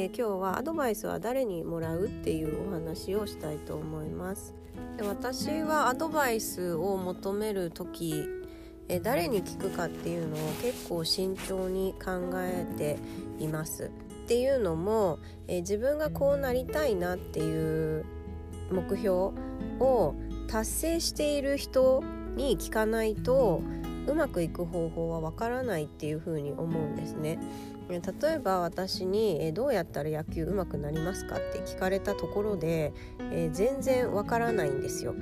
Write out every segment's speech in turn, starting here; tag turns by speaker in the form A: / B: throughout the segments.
A: え、今日はアドバイスは誰にもらうっていうお話をしたいと思います。で私はアドバイスを求める時え、誰に聞くかっていうのを結構慎重に考えています。っていうのも、え、自分がこうなりたいなっていう目標を達成している人に聞かないとうまくいく方法はわからないっていうふうに思うんですね。例えば私に「どうやったら野球うまくなりますか?」って聞かれたところで、え、全然わからないんですよ。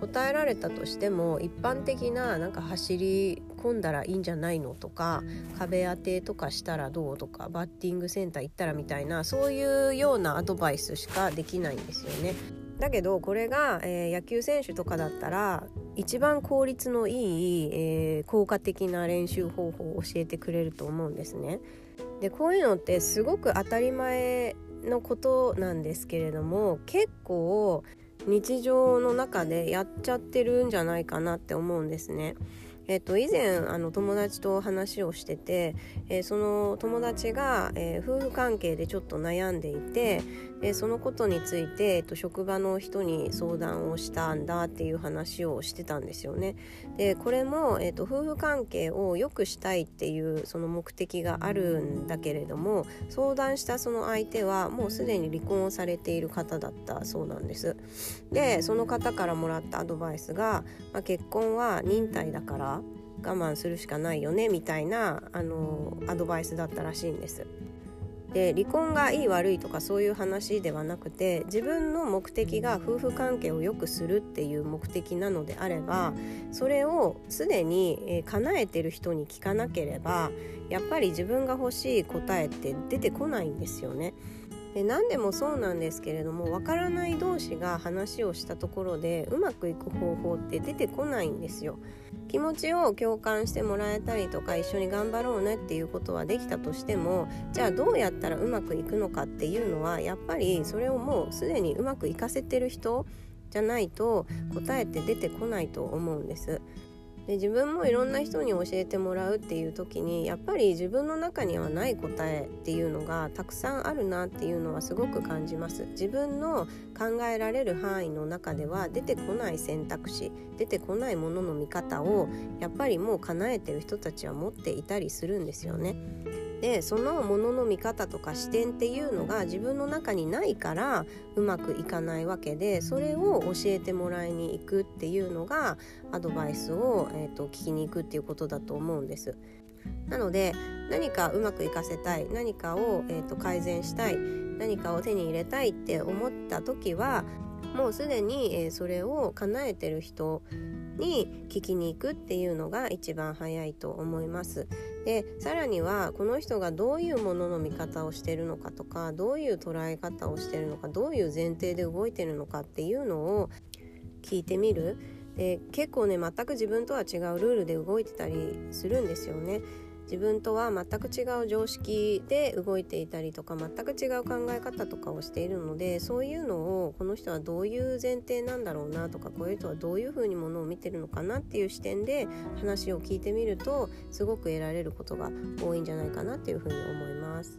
A: 答えられたとしても一般的ななんか走り込んだらいいんじゃないのとか壁当てとかしたらどうとかバッティングセンター行ったらみたいなそういうようなアドバイスしかできないんですよね。だけどこれが、えー、野球選手とかだったら一番効率のいい、えー、効果的な練習方法を教えてくれると思うんですね。でこういうのってすごく当たり前のことなんですけれども結構日常の中でやっちゃってるんじゃないかなって思うんですね。えっと、以前あの友達と話をしてて、えー、その友達が、えー、夫婦関係でちょっと悩んでいてでそのことについて、えっと、職場の人に相談をしたんだっていう話をしてたんですよね。でこれも、えっと、夫婦関係を良くしたいっていうその目的があるんだけれども相談したその相手はもうすでに離婚をされている方だったそうなんです。でその方からもらったアドバイスが、まあ、結婚は忍耐だから我慢するしかないよねみたいなあのアドバイスだったらしいんです。で離婚がいい悪いとかそういう話ではなくて自分の目的が夫婦関係を良くするっていう目的なのであればそれをすでに、え叶えてる人に聞かなければやっぱり自分が欲しい答えって出てこないんですよね。で何でもそうなんですけれども分からない同士が話をしたところでうまくいく方法って出てこないんですよ。気持ちを共感してもらえたりとか一緒に頑張ろうねっていうことはできたとしてもじゃあどうやったらうまくいくのかっていうのはやっぱりそれをもうすでにうまくいかせてる人じゃないと答えって出てこないと思うんです。で自分もいろんな人に教えてもらうっていう時にやっぱり自分の中にはない答えっていうのがたくさんあるなっていうのはすごく感じます。自分の考えられる範囲の中では出てこない選択肢出てこないものの見方をやっぱりもう叶えてる人たちは持っていたりするんですよね。でそのものの見方とか視点っていうのが自分の中にないからうまくいかないわけでそれを教えてもらいに行くっていうのがアドバイスを、えーと、聞きに行くっていうことだと思うんです。なので何かうまくいかせたい何かを、えーと改善したい何かを手に入れたいって思った時はもうすでに、え、それを叶えてる人に聞きに行くっていうのが一番早いと思います。でさらにはこの人がどういうものの見方をしてるのかとかどういう捉え方をしてるのかどういう前提で動いてるのかっていうのを聞いてみる。で結構ね全く自分とは違うルールで動いてたりするんですよね。自分とは全く違う常識で動いていたりとか全く違う考え方とかをしているのでそういうのをこの人はどういう前提なんだろうなとかこういう人はどういうふうにものを見てるのかなっていう視点で話を聞いてみるとすごく得られることが多いんじゃないかなっていうふうに思います。